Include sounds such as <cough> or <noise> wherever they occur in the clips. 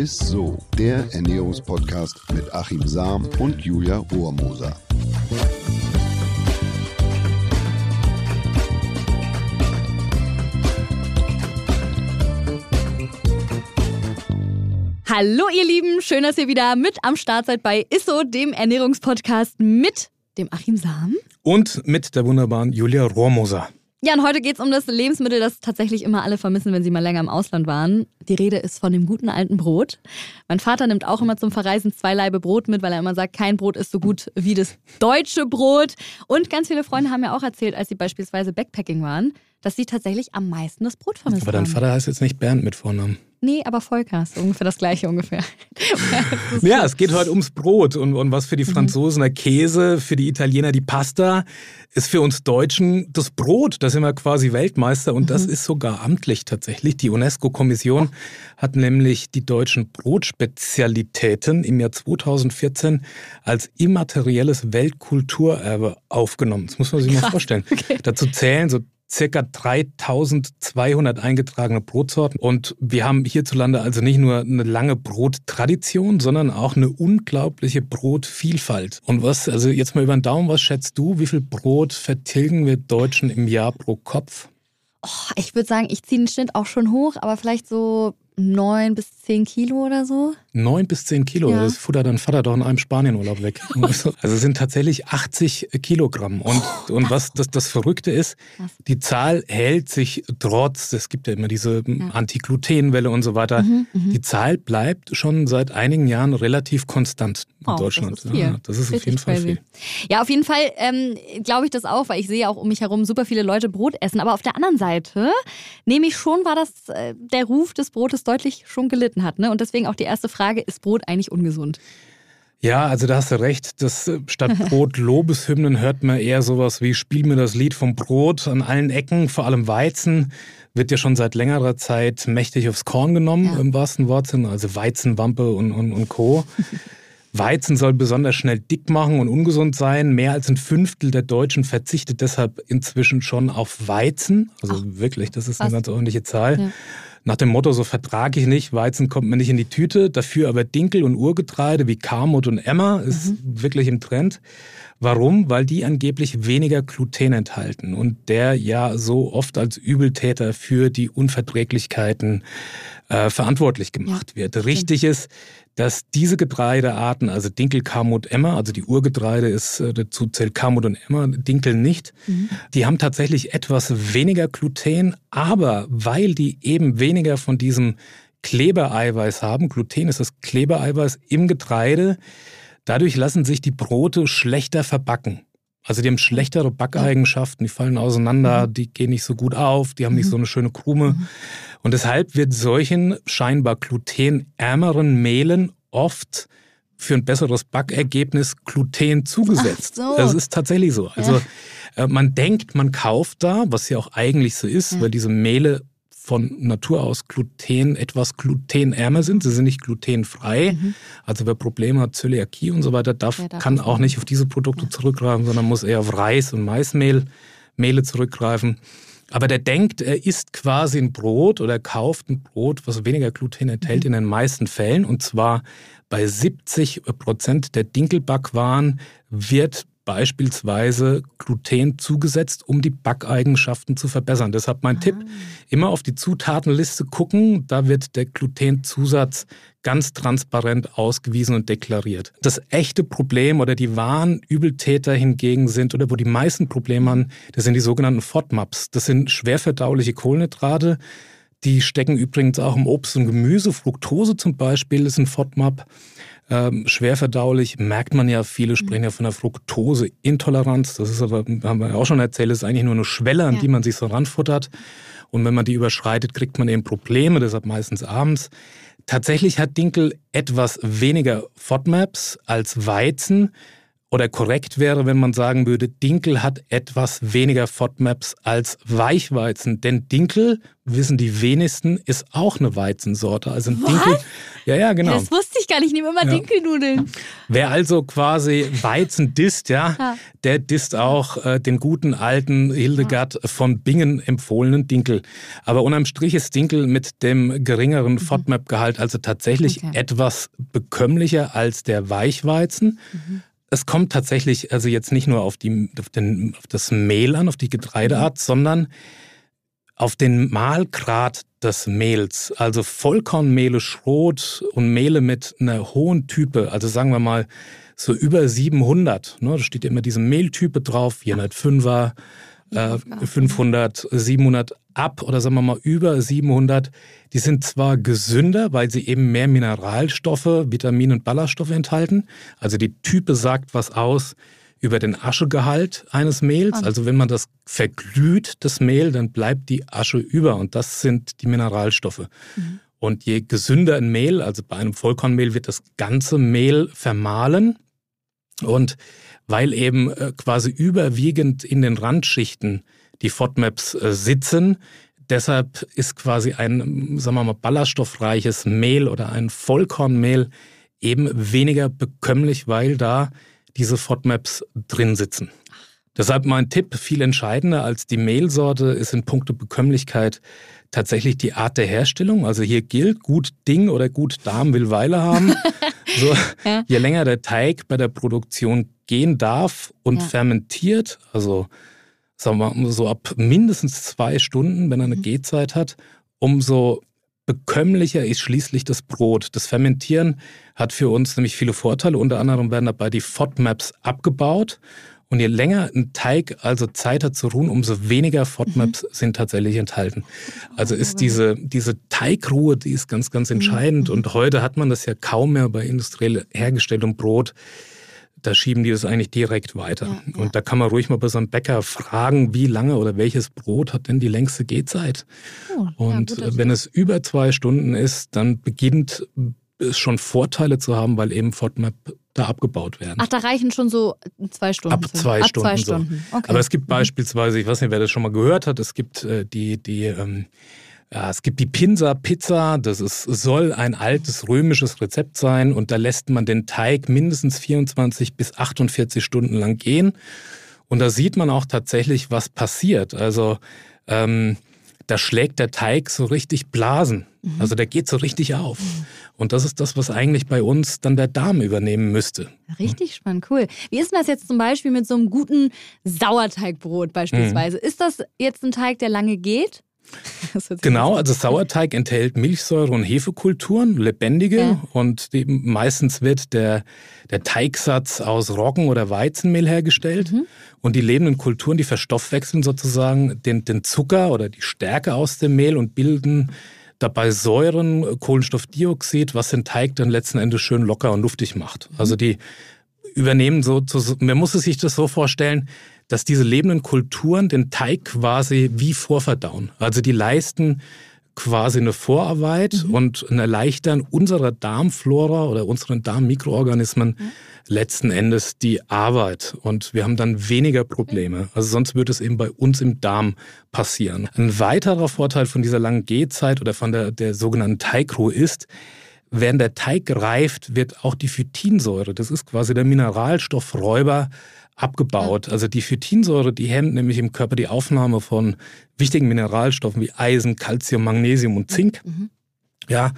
ist so, der Ernährungspodcast mit Achim Sam und Julia Rohrmoser. Hallo ihr Lieben, schön, dass ihr wieder mit am Start seid bei ISSO, dem Ernährungspodcast mit dem Achim Sam. Und mit der wunderbaren Julia Rohrmoser. Ja, und heute geht es um das Lebensmittel, das tatsächlich immer alle vermissen, wenn sie mal länger im Ausland waren. Die Rede ist von dem guten alten Brot. Mein Vater nimmt auch immer zum Verreisen zwei Laibe Brot mit, weil er immer sagt, kein Brot ist so gut wie das deutsche Brot. Und ganz viele Freunde haben mir auch erzählt, als sie beispielsweise Backpacking waren, dass sie tatsächlich am meisten das Brot vermissen. Aber dein Vater heißt jetzt nicht Bernd mit Vornamen. Nee, aber Volker ist ungefähr das gleiche ungefähr. <laughs> ja, es geht heute ums Brot und, und was für die mhm. Franzosen der Käse, für die Italiener die Pasta, ist für uns Deutschen das Brot. Da sind wir quasi Weltmeister und mhm. das ist sogar amtlich tatsächlich. Die UNESCO-Kommission hat nämlich die deutschen Brotspezialitäten im Jahr 2014 als immaterielles Weltkulturerbe aufgenommen. Das muss man sich Krass. mal vorstellen. Okay. Dazu zählen so circa 3200 eingetragene Brotsorten. Und wir haben hierzulande also nicht nur eine lange Brottradition, sondern auch eine unglaubliche Brotvielfalt. Und was, also jetzt mal über den Daumen, was schätzt du, wie viel Brot vertilgen wir Deutschen im Jahr pro Kopf? Oh, ich würde sagen, ich ziehe den Schnitt auch schon hoch, aber vielleicht so neun bis zehn Kilo oder so. Neun bis zehn Kilo, ja. das futtert dein Vater doch in einem Spanienurlaub weg. <laughs> also es sind tatsächlich 80 Kilogramm. Und, oh, und was das, das Verrückte ist, was? die Zahl hält sich trotz, es gibt ja immer diese ja. Antiglutenwelle und so weiter, mhm, mhm, die Zahl bleibt schon seit einigen Jahren relativ konstant in oh, Deutschland. Das ist, viel. Ja, das ist auf jeden Fall viel. Ja, auf jeden Fall ähm, glaube ich das auch, weil ich sehe auch um mich herum super viele Leute Brot essen. Aber auf der anderen Seite nehme ich schon war das äh, der Ruf des Brotes deutlich schon gelitten hat. Ne? Und deswegen auch die erste Frage, ist Brot eigentlich ungesund? Ja, also da hast du recht. Das, äh, statt <laughs> Brot Lobeshymnen hört man eher sowas wie Spiel mir das Lied vom Brot an allen Ecken, vor allem Weizen wird ja schon seit längerer Zeit mächtig aufs Korn genommen, ja. im wahrsten Wortsinn, also Weizenwampe und, und, und Co. <laughs> Weizen soll besonders schnell dick machen und ungesund sein. Mehr als ein Fünftel der Deutschen verzichtet deshalb inzwischen schon auf Weizen. Also Ach, wirklich, das ist eine ganz ordentliche Zahl. Ja. Nach dem Motto, so vertrage ich nicht, Weizen kommt mir nicht in die Tüte. Dafür aber Dinkel und Urgetreide wie Karmut und Emmer ist mhm. wirklich im Trend. Warum? Weil die angeblich weniger Gluten enthalten und der ja so oft als Übeltäter für die Unverträglichkeiten äh, verantwortlich gemacht ja, wird. Richtig ist, dass diese Getreidearten, also Dinkel, Kamut, Emmer, also die Urgetreide ist, äh, dazu zählt Kamut und Emmer, Dinkel nicht, mhm. die haben tatsächlich etwas weniger Gluten, aber weil die eben weniger von diesem Klebereiweiß haben, Gluten ist das Klebereiweiß im Getreide, dadurch lassen sich die Brote schlechter verbacken. Also die haben schlechtere Backeigenschaften, die fallen auseinander, mhm. die gehen nicht so gut auf, die haben nicht mhm. so eine schöne Krume. Mhm. Und deshalb wird solchen scheinbar glutenärmeren Mehlen oft für ein besseres Backergebnis Gluten zugesetzt. So. Das ist tatsächlich so. Also ja. Äh, man denkt, man kauft da, was ja auch eigentlich so ist, ja. weil diese Mehle von Natur aus Gluten etwas glutenärmer sind. Sie sind nicht glutenfrei. Mhm. Also wer Probleme hat, Zöliakie und so weiter, darf, ja, kann auch nicht auf diese Produkte ja. zurückgreifen, sondern muss eher auf Reis und Maismehl Mehle zurückgreifen. Aber der denkt, er isst quasi ein Brot oder kauft ein Brot, was weniger Gluten enthält, mhm. in den meisten Fällen. Und zwar bei 70 Prozent der Dinkelbackwaren wird beispielsweise Gluten zugesetzt, um die Backeigenschaften zu verbessern. Deshalb mein ah. Tipp, immer auf die Zutatenliste gucken, da wird der Glutenzusatz ganz transparent ausgewiesen und deklariert. Das echte Problem oder die wahren Übeltäter hingegen sind, oder wo die meisten Probleme haben, das sind die sogenannten FODMAPs. Das sind schwerverdauliche Kohlenhydrate. Die stecken übrigens auch im Obst und Gemüse. Fructose zum Beispiel ist ein FODMAP. Ähm, schwer verdaulich, merkt man ja, viele sprechen ja von der Fructoseintoleranz. Das ist aber, haben wir ja auch schon erzählt, ist eigentlich nur eine Schwelle, an ja. die man sich so ranfuttert. Und wenn man die überschreitet, kriegt man eben Probleme, deshalb meistens abends. Tatsächlich hat Dinkel etwas weniger FODMAPs als Weizen oder korrekt wäre, wenn man sagen würde, Dinkel hat etwas weniger FODMAPs als Weichweizen. Denn Dinkel, wissen die wenigsten, ist auch eine Weizensorte. Also ein? Dinkel. Ja, ja, genau. Das wusste ich gar nicht. Ich nehme immer Ja. Dinkelnudeln. Wer also quasi Weizen disst, ja, Ja. der disst auch äh, den guten alten Hildegard von Bingen empfohlenen Dinkel. Aber unterm Strich ist Dinkel mit dem geringeren FODMAP-Gehalt also tatsächlich Okay. etwas bekömmlicher als der Weichweizen. Es kommt tatsächlich also jetzt nicht nur auf, die, auf, den, auf das Mehl an, auf die Getreideart, sondern auf den Mahlgrad des Mehls. Also Vollkornmehle, Schrot und Mehle mit einer hohen Type, also sagen wir mal so über 700. Ne? Da steht ja immer diese Mehltype drauf, 405er, äh, 500, 700 ab oder sagen wir mal über 700. Die sind zwar gesünder, weil sie eben mehr Mineralstoffe, Vitamine und Ballaststoffe enthalten. Also die Type sagt was aus über den Aschegehalt eines Mehls. Also wenn man das verglüht, das Mehl, dann bleibt die Asche über und das sind die Mineralstoffe. Und je gesünder ein Mehl, also bei einem Vollkornmehl wird das ganze Mehl vermahlen und weil eben äh, quasi überwiegend in den Randschichten die FODMAPs äh, sitzen, deshalb ist quasi ein, sagen wir mal, ballaststoffreiches Mehl oder ein Vollkornmehl eben weniger bekömmlich, weil da diese FODMAPs drin sitzen. Deshalb mein Tipp, viel entscheidender als die Mehlsorte ist in puncto Bekömmlichkeit tatsächlich die Art der Herstellung. Also hier gilt, gut Ding oder gut Darm will Weile haben. <laughs> so, Ja. Je länger der Teig bei der Produktion gehen darf und Ja. fermentiert, also sagen wir mal, so ab mindestens zwei Stunden, wenn er eine Gehzeit hat, umso bekömmlicher ist schließlich das Brot. Das Fermentieren hat für uns nämlich viele Vorteile. Unter anderem werden dabei die FODMAPs abgebaut. Und je länger ein Teig also Zeit hat zu ruhen, umso weniger FODMAPs sind tatsächlich enthalten. Also ist diese, diese Teigruhe, die ist ganz, ganz entscheidend. Und heute hat man das ja kaum mehr bei industriell hergestelltem Brot. Da schieben die das eigentlich direkt weiter. Ja, ja. Und da kann man ruhig mal bei so einem Bäcker fragen, wie lange oder welches Brot hat denn die längste Gehzeit? Oh, ja, Und Tipp. wenn es über zwei Stunden ist, dann beginnt es schon Vorteile zu haben, weil eben FODMAP da abgebaut werden. Ach, da reichen schon so zwei Stunden. Ab zwei Ab Stunden. zwei so. Stunden. Okay. Aber es gibt Mhm. beispielsweise, ich weiß nicht, wer das schon mal gehört hat, es gibt äh, die, die, ähm, ja, es gibt die Pinsa-Pizza, das ist, soll ein altes römisches Rezept sein und da lässt man den Teig mindestens 24 bis 48 Stunden lang gehen. Und da sieht man auch tatsächlich, was passiert. Also ähm, da schlägt der Teig so richtig Blasen. Mhm. Also der geht so richtig auf. Und das ist das, was eigentlich bei uns dann der Darm übernehmen müsste. Richtig spannend, cool. Wie ist das jetzt zum Beispiel mit so einem guten Sauerteigbrot beispielsweise? Mhm. Ist das jetzt ein Teig, der lange geht? <laughs> Genau, also Sauerteig enthält Milchsäure und Hefekulturen, lebendige. Ja. Und die, meistens wird der, der Teigsatz aus Roggen- oder Weizenmehl hergestellt. Mhm. Und die lebenden Kulturen, die verstoffwechseln sozusagen den, den Zucker oder die Stärke aus dem Mehl und bilden dabei Säuren, Kohlenstoffdioxid, was den Teig dann letzten Endes schön locker und luftig macht. Mhm. Also die übernehmen so, man muss sich das so vorstellen, dass diese lebenden Kulturen den Teig quasi wie vorverdauen. Also die leisten quasi eine Vorarbeit und erleichtern unserer Darmflora oder unseren Darmmikroorganismen letzten Endes die Arbeit. Und wir haben dann weniger Probleme. Also sonst würde es eben bei uns im Darm passieren. Ein weiterer Vorteil von dieser langen Gehzeit oder von der, der sogenannten Teigruhe ist, Während der Teig reift, wird auch die Phytinsäure, das ist quasi der Mineralstoffräuber, abgebaut. Also die Phytinsäure, die hemmt nämlich im Körper die Aufnahme von wichtigen Mineralstoffen wie Eisen, Calcium, Magnesium und Zink. Ja,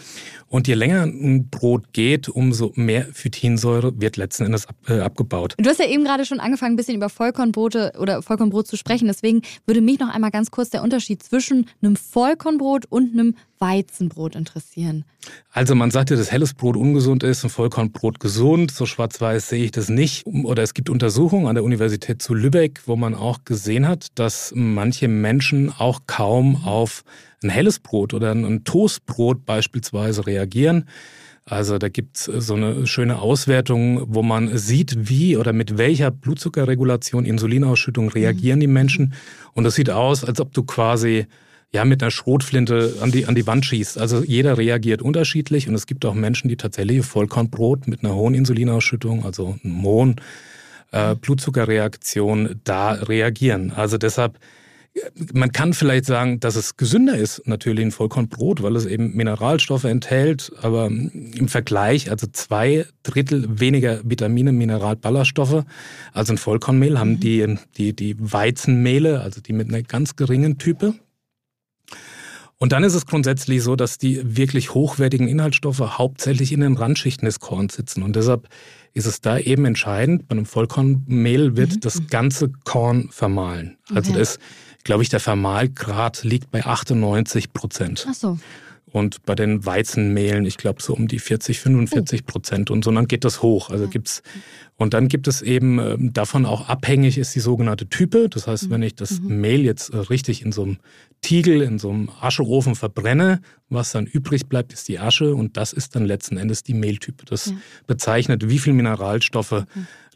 und je länger ein Brot geht, umso mehr Phytinsäure wird letzten Endes ab, äh, abgebaut. Du hast ja eben gerade schon angefangen, ein bisschen über Vollkornbrote oder Vollkornbrot zu sprechen. Deswegen würde mich noch einmal ganz kurz der Unterschied zwischen einem Vollkornbrot und einem Weizenbrot interessieren. Also man sagt ja, dass helles Brot ungesund ist und Vollkornbrot gesund. So schwarz-weiß sehe ich das nicht. Oder es gibt Untersuchungen an der Universität zu Lübeck, wo man auch gesehen hat, dass manche Menschen auch kaum auf ein helles Brot oder ein Toastbrot beispielsweise reagieren. Also da gibt es so eine schöne Auswertung, wo man sieht, wie oder mit welcher Blutzuckerregulation, Insulinausschüttung reagieren die Menschen. Und das sieht aus, als ob du quasi ja mit einer Schrotflinte an die, an die Wand schießt. Also jeder reagiert unterschiedlich und es gibt auch Menschen, die tatsächlich Vollkornbrot mit einer hohen Insulinausschüttung, also einem hohen äh, Blutzuckerreaktion da reagieren. Also deshalb man kann vielleicht sagen, dass es gesünder ist, natürlich ein Vollkornbrot, weil es eben Mineralstoffe enthält, aber im Vergleich, also zwei Drittel weniger Vitamine, Mineralballaststoffe als ein Vollkornmehl haben mhm. die, die, die Weizenmehle, also die mit einer ganz geringen Type. Und dann ist es grundsätzlich so, dass die wirklich hochwertigen Inhaltsstoffe hauptsächlich in den Randschichten des Korns sitzen. Und deshalb ist es da eben entscheidend, bei einem Vollkornmehl wird mhm. das ganze Korn vermahlen. Also okay. das glaube ich, der Vermahlgrad liegt bei 98 Prozent. Ach so. Und bei den Weizenmehlen, ich glaube, so um die 40, 45 Prozent. Und so dann geht das hoch. Also gibt's, und dann gibt es eben ähm, davon auch abhängig ist die sogenannte Type. Das heißt, wenn ich das mhm. Mehl jetzt äh, richtig in so einem Tiegel, in so einem Ascheofen verbrenne, was dann übrig bleibt, ist die Asche. Und das ist dann letzten Endes die Mehltype. Das ja. bezeichnet, wie viel Mineralstoffe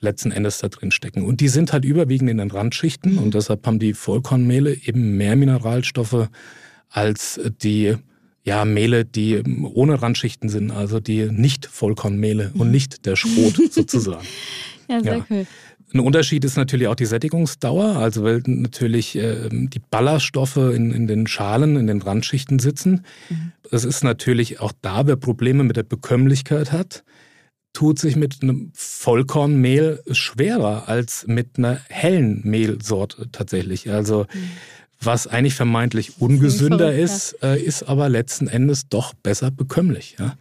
letzten Endes da drin stecken. Und die sind halt überwiegend in den Randschichten. Mhm. Und deshalb haben die Vollkornmehle eben mehr Mineralstoffe als die ja, Mehle, die ohne Randschichten sind, also die nicht Vollkornmehle und nicht der Schrot <laughs> sozusagen. ja, sehr ja. cool. Ein Unterschied ist natürlich auch die Sättigungsdauer, also weil natürlich äh, die Ballaststoffe in, in, den Schalen, in den Randschichten sitzen. Mhm. Es ist natürlich auch da, wer Probleme mit der Bekömmlichkeit hat, tut sich mit einem Vollkornmehl schwerer als mit einer hellen Mehlsorte tatsächlich. Also mhm was eigentlich vermeintlich ungesünder ist, äh, ist aber letzten Endes doch besser bekömmlich. Ja?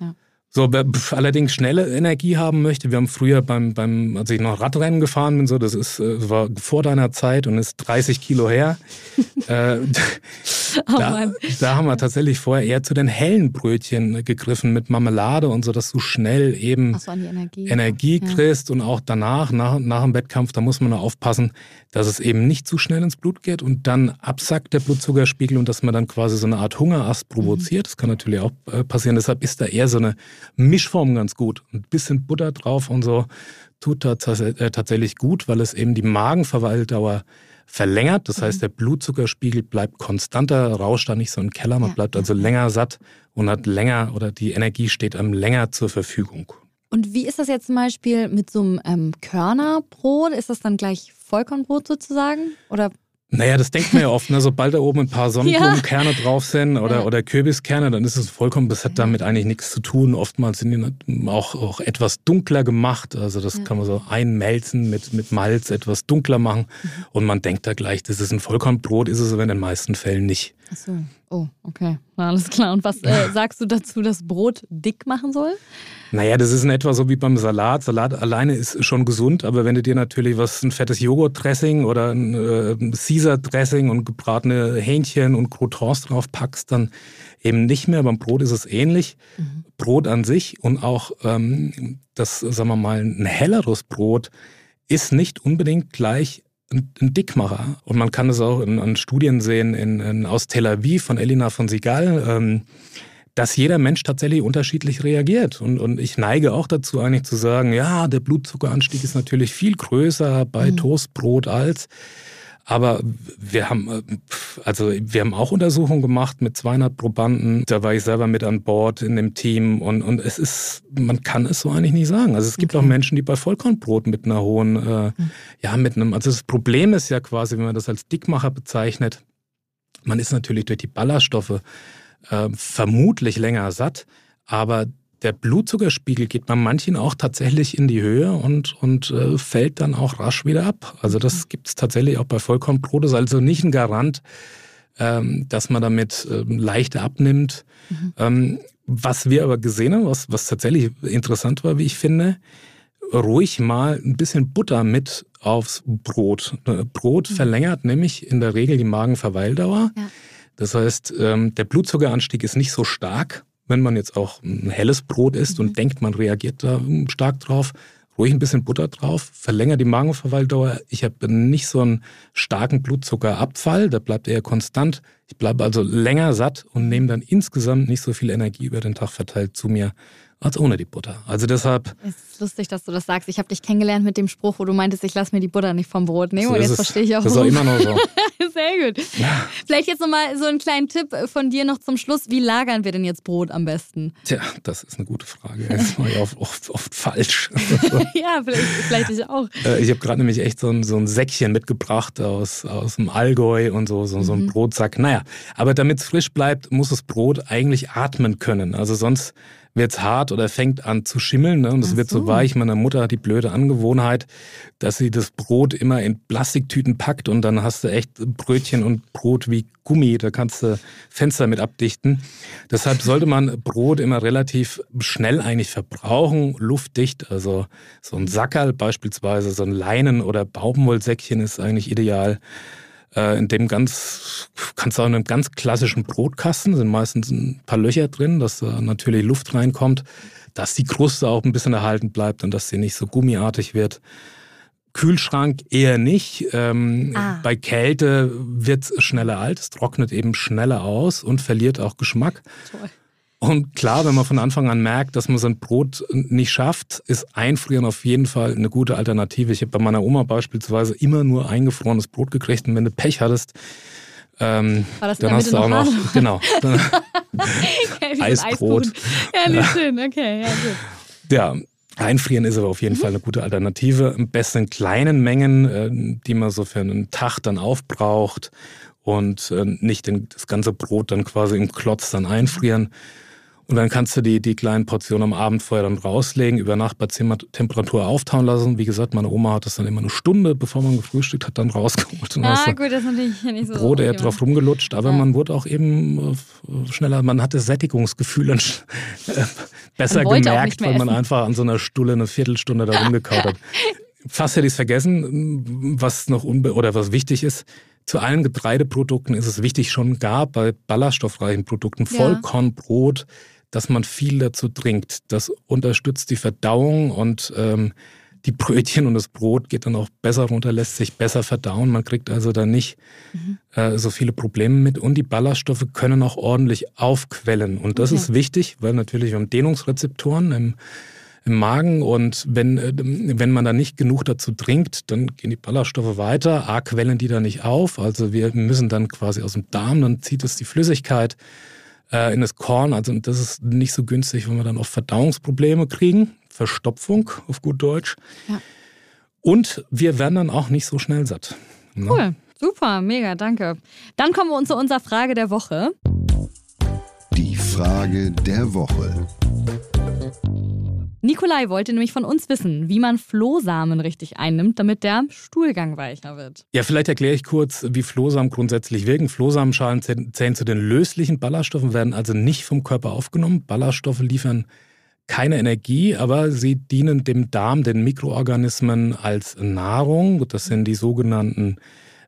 ja. So, wer allerdings schnelle Energie haben möchte, wir haben früher beim, beim als ich noch Radrennen gefahren bin, so, das ist, äh, war vor deiner Zeit und ist 30 Kilo her. <laughs> äh, oh da, da, haben wir tatsächlich vorher eher zu den hellen Brötchen gegriffen mit Marmelade und so, dass du schnell eben so, Energie, Energie ja. kriegst und auch danach, nach, nach dem Wettkampf, da muss man aufpassen, dass es eben nicht zu schnell ins Blut geht und dann absackt der Blutzuckerspiegel und dass man dann quasi so eine Art Hungerast provoziert. Mhm. Das kann natürlich auch äh, passieren. Deshalb ist da eher so eine Mischform ganz gut. Ein bisschen Butter drauf und so tut das äh, tatsächlich gut, weil es eben die Magenverweildauer verlängert. Das heißt, mhm. der Blutzuckerspiegel bleibt konstanter, rauscht da nicht so im Keller. Man bleibt also länger satt und hat länger oder die Energie steht einem länger zur Verfügung. Und wie ist das jetzt zum Beispiel mit so einem ähm, Körnerbrot? Ist das dann gleich Vollkornbrot sozusagen? Oder naja, das denkt man ja oft, ne? sobald da oben ein paar Sonnenblumenkerne ja. drauf sind oder, ja. oder Kürbiskerne, dann ist es vollkommen, das hat damit eigentlich nichts zu tun. Oftmals sind die auch, auch etwas dunkler gemacht. Also das ja. kann man so einmelzen mit, mit Malz, etwas dunkler machen. Mhm. Und man denkt da gleich, das ist ein Vollkornbrot, ist es aber in den meisten Fällen nicht. Ach so. Oh, okay. Na, alles klar. Und was äh, <laughs> sagst du dazu, dass Brot dick machen soll? Naja, das ist in etwa so wie beim Salat. Salat alleine ist schon gesund, aber wenn du dir natürlich was, ein fettes Joghurt-Dressing oder ein äh, Caesar-Dressing und gebratene Hähnchen und Croutons drauf packst, dann eben nicht mehr. Beim Brot ist es ähnlich. Mhm. Brot an sich und auch ähm, das, sagen wir mal, ein helleres Brot ist nicht unbedingt gleich ein, Dickmacher. Und man kann es auch in, in Studien sehen in, in, aus Tel Aviv von Elina von Sigal, ähm, dass jeder Mensch tatsächlich unterschiedlich reagiert. Und, und ich neige auch dazu, eigentlich zu sagen, ja, der Blutzuckeranstieg ist natürlich viel größer bei mhm. Toastbrot als aber wir haben, äh, also wir haben auch Untersuchungen gemacht mit 200 Probanden. Da war ich selber mit an Bord in dem Team und, und es ist, man kann es so eigentlich nicht sagen. Also es gibt okay. auch Menschen, die bei Vollkornbrot mit einer hohen, äh, mhm. ja, mit einem, also das Problem ist ja quasi, wenn man das als Dickmacher bezeichnet, man ist natürlich durch die Ballaststoffe äh, vermutlich länger satt, aber der Blutzuckerspiegel geht bei manchen auch tatsächlich in die Höhe und, und äh, fällt dann auch rasch wieder ab. Also das mhm. gibt es tatsächlich auch bei Vollkornbrot. Das ist also nicht ein Garant, ähm, dass man damit ähm, leichter abnimmt. Mhm. Ähm, was wir aber gesehen haben, was, was tatsächlich interessant war, wie ich finde, ruhig mal ein bisschen Butter mit aufs Brot. Äh, Brot mhm. verlängert nämlich in der Regel die Magenverweildauer. Ja. Das heißt, ähm, der Blutzuckeranstieg ist nicht so stark wenn man jetzt auch ein helles Brot isst mhm. und denkt, man reagiert da stark drauf, ruhig ein bisschen Butter drauf, verlängert die Magenverweildauer. Ich habe nicht so einen starken Blutzuckerabfall, der bleibt eher konstant. Ich bleibe also länger satt und nehme dann insgesamt nicht so viel Energie über den Tag verteilt zu mir als ohne die Butter. Also deshalb. Es ist lustig, dass du das sagst. Ich habe dich kennengelernt mit dem Spruch, wo du meintest, ich lasse mir die Butter nicht vom Brot nehmen. So und jetzt verstehe ich auch. Das ist auch immer noch so. <laughs> Sehr gut. Ja. Vielleicht jetzt nochmal so einen kleinen Tipp von dir noch zum Schluss. Wie lagern wir denn jetzt Brot am besten? Tja, das ist eine gute Frage. Das war ja oft, oft, oft falsch. <laughs> ja, vielleicht, vielleicht ich auch. Äh, ich habe gerade nämlich echt so ein, so ein Säckchen mitgebracht aus, aus dem Allgäu und so, so, so ein mhm. Brotsack. Naja, aber damit es frisch bleibt, muss das Brot eigentlich atmen können. Also sonst wird es hart oder fängt an zu schimmeln ne? und es wird so weich. Meine Mutter hat die blöde Angewohnheit, dass sie das Brot immer in Plastiktüten packt und dann hast du echt Brötchen und Brot wie Gummi. Da kannst du Fenster mit abdichten. Deshalb sollte man Brot immer relativ schnell eigentlich verbrauchen, luftdicht. Also so ein Sackerl beispielsweise, so ein Leinen- oder Baumwollsäckchen ist eigentlich ideal. Äh, in dem ganz, kannst du auch in einem ganz klassischen Brotkasten, sind meistens ein paar Löcher drin, dass da natürlich Luft reinkommt, dass die Kruste auch ein bisschen erhalten bleibt und dass sie nicht so gummiartig wird. Kühlschrank eher nicht. Ähm, ah. Bei Kälte wird es schneller alt, es trocknet eben schneller aus und verliert auch Geschmack. Toll. Und klar, wenn man von Anfang an merkt, dass man sein Brot nicht schafft, ist Einfrieren auf jeden Fall eine gute Alternative. Ich habe bei meiner Oma beispielsweise immer nur eingefrorenes Brot gekriegt und wenn du Pech hattest, ähm, dann hast du auch noch, noch genau, dann, <laughs> okay, Eisbrot. Ja, nicht schön, okay, ja, gut. Ja, Einfrieren ist aber auf jeden mhm. Fall eine gute Alternative. Am besten in kleinen Mengen, äh, die man so für einen Tag dann aufbraucht und äh, nicht das ganze Brot dann quasi im Klotz dann einfrieren. Und dann kannst du die, die kleinen Portionen am Abend vorher dann rauslegen, über Nacht bei Temperatur auftauen lassen. Wie gesagt, meine Oma hat das dann immer eine Stunde, bevor man gefrühstückt hat, dann rausgeholt. Und ah, gut, das ist natürlich nicht so. Brot eher drauf rumgelutscht, aber ja. man wurde auch eben äh, schneller, man hatte Sättigungsgefühl äh, besser gemerkt, weil man einfach an so einer Stulle eine Viertelstunde da rumgekaut hat. <laughs> Fast hätte ich es vergessen, was noch unbe oder was wichtig ist. Zu allen Getreideprodukten ist es wichtig, schon gar bei ballaststoffreichen Produkten, Vollkornbrot, dass man viel dazu trinkt. Das unterstützt die Verdauung und ähm, die Brötchen und das Brot geht dann auch besser runter, lässt sich besser verdauen. Man kriegt also da nicht mhm. äh, so viele Probleme mit. Und die Ballaststoffe können auch ordentlich aufquellen. Und das okay. ist wichtig, weil natürlich wir haben Dehnungsrezeptoren im, im Magen und wenn, äh, wenn man da nicht genug dazu trinkt, dann gehen die Ballaststoffe weiter. A, quellen die da nicht auf. Also wir müssen dann quasi aus dem Darm, dann zieht es die Flüssigkeit äh, in das Korn. Also das ist nicht so günstig, wenn wir dann auch Verdauungsprobleme kriegen, Verstopfung auf gut Deutsch. Ja. Und wir werden dann auch nicht so schnell satt. Ne? Cool, super, mega, danke. Dann kommen wir zu unserer Frage der Woche. Die Frage der Woche. Nikolai wollte nämlich von uns wissen, wie man Flohsamen richtig einnimmt, damit der Stuhlgang weicher wird. Ja, vielleicht erkläre ich kurz, wie Flohsamen grundsätzlich wirken. Flohsamenschalen zählen zu den löslichen Ballaststoffen, werden also nicht vom Körper aufgenommen. Ballaststoffe liefern keine Energie, aber sie dienen dem Darm, den Mikroorganismen als Nahrung. Das sind die sogenannten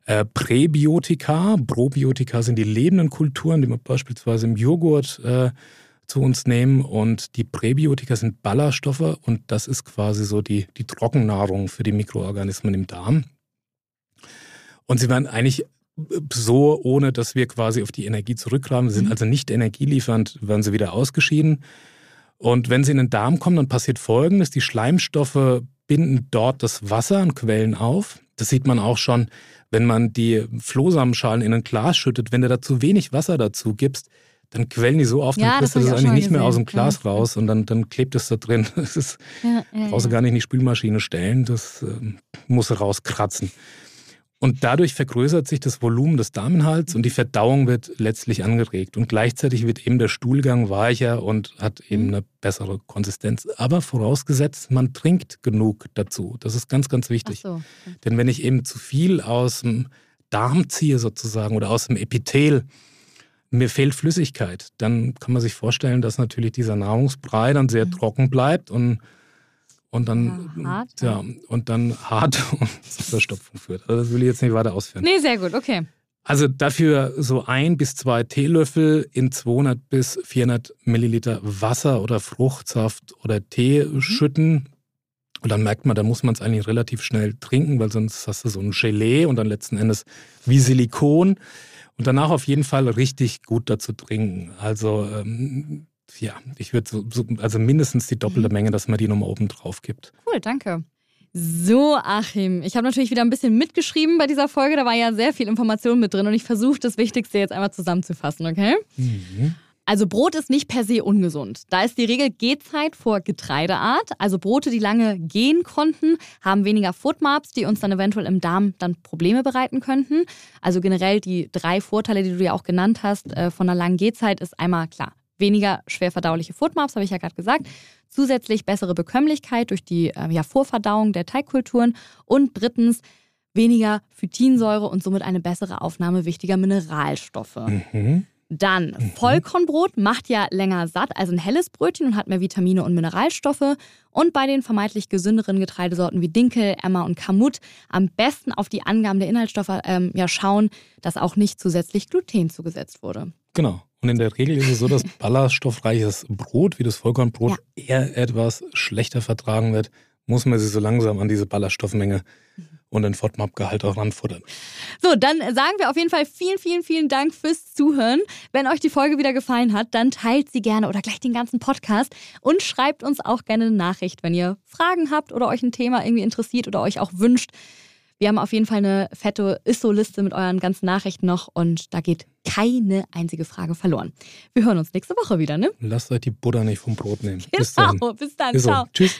äh, Präbiotika. Probiotika sind die lebenden Kulturen, die man beispielsweise im Joghurt äh, zu uns nehmen. Und die Präbiotika sind Ballaststoffe und das ist quasi so die, die Trockennahrung für die Mikroorganismen im Darm. Und sie werden eigentlich so, ohne dass wir quasi auf die Energie zurückgreifen, sind mhm. also nicht energieliefernd, werden sie wieder ausgeschieden. Und wenn sie in den Darm kommen, dann passiert Folgendes. Die Schleimstoffe binden dort das Wasser an Quellen auf. Das sieht man auch schon, wenn man die Flohsamenschalen in ein Glas schüttet. Wenn du da zu wenig Wasser dazu gibst, dann quellen die so auf, dann ja, kriegst du das eigentlich nicht mehr aus dem Glas ja. raus und dann, dann klebt es da drin. <laughs> Das ist, ja, ja, brauchst du gar nicht in die Spülmaschine stellen, das äh, muss rauskratzen. Und dadurch vergrößert sich das Volumen des Darminhalts und die Verdauung wird letztlich angeregt. Und gleichzeitig wird eben der Stuhlgang weicher und hat eben mhm. eine bessere Konsistenz. Aber vorausgesetzt, man trinkt genug dazu. Das ist ganz, ganz wichtig. So. Denn wenn ich eben zu viel aus dem Darm ziehe sozusagen oder aus dem Epithel, mir fehlt Flüssigkeit, dann kann man sich vorstellen, dass natürlich dieser Nahrungsbrei dann sehr mhm. trocken bleibt und, und dann ja, hart, ja, und dann hart <laughs> und zur Verstopfung führt. Also das will ich jetzt nicht weiter ausführen. Nee, sehr gut, okay. Also dafür so ein bis zwei Teelöffel in 200 bis 400 Milliliter Wasser oder Fruchtsaft oder Tee mhm. schütten. Und dann merkt man, da muss man es eigentlich relativ schnell trinken, weil sonst hast du so ein Gelee und dann letzten Endes wie Silikon. Und danach auf jeden Fall richtig gut dazu trinken. Also ähm, ja, ich würde so, so, also mindestens die doppelte mhm. Menge, dass man die nochmal oben drauf gibt. Cool, danke. So, Achim, ich habe natürlich wieder ein bisschen mitgeschrieben bei dieser Folge. Da war ja sehr viel Information mit drin und ich versuche das Wichtigste jetzt einmal zusammenzufassen, okay? Mhm. Also Brot ist nicht per se ungesund. Da ist die Regel Gehzeit vor Getreideart. Also Brote, die lange gehen konnten, haben weniger Foodmaps, die uns dann eventuell im Darm dann Probleme bereiten könnten. Also generell die drei Vorteile, die du ja auch genannt hast äh, von einer langen Gehzeit, ist einmal klar, weniger schwer verdauliche Foodmaps, habe ich ja gerade gesagt. Zusätzlich bessere Bekömmlichkeit durch die äh, ja, Vorverdauung der Teigkulturen. Und drittens weniger Phytinsäure und somit eine bessere Aufnahme wichtiger Mineralstoffe. Mhm. Dann mhm. Vollkornbrot macht ja länger satt, also ein helles Brötchen und hat mehr Vitamine und Mineralstoffe. Und bei den vermeintlich gesünderen Getreidesorten wie Dinkel, Emmer und Kamut am besten auf die Angaben der Inhaltsstoffe ähm, ja schauen, dass auch nicht zusätzlich Gluten zugesetzt wurde. Genau. Und in der Regel ist es so, dass ballaststoffreiches Brot, wie das Vollkornbrot, ja. eher etwas schlechter vertragen wird. Muss man sich so langsam an diese Ballaststoffmenge mhm und den FODMAP-Gehalt auch ranfuttern. So, dann sagen wir auf jeden Fall vielen, vielen, vielen Dank fürs Zuhören. Wenn euch die Folge wieder gefallen hat, dann teilt sie gerne oder gleich den ganzen Podcast und schreibt uns auch gerne eine Nachricht, wenn ihr Fragen habt oder euch ein Thema irgendwie interessiert oder euch auch wünscht. Wir haben auf jeden Fall eine fette ISO-Liste mit euren ganzen Nachrichten noch und da geht keine einzige Frage verloren. Wir hören uns nächste Woche wieder, ne? Lasst euch die Butter nicht vom Brot nehmen. Genau, bis dann. Bis dann. Ciao. Tschüss.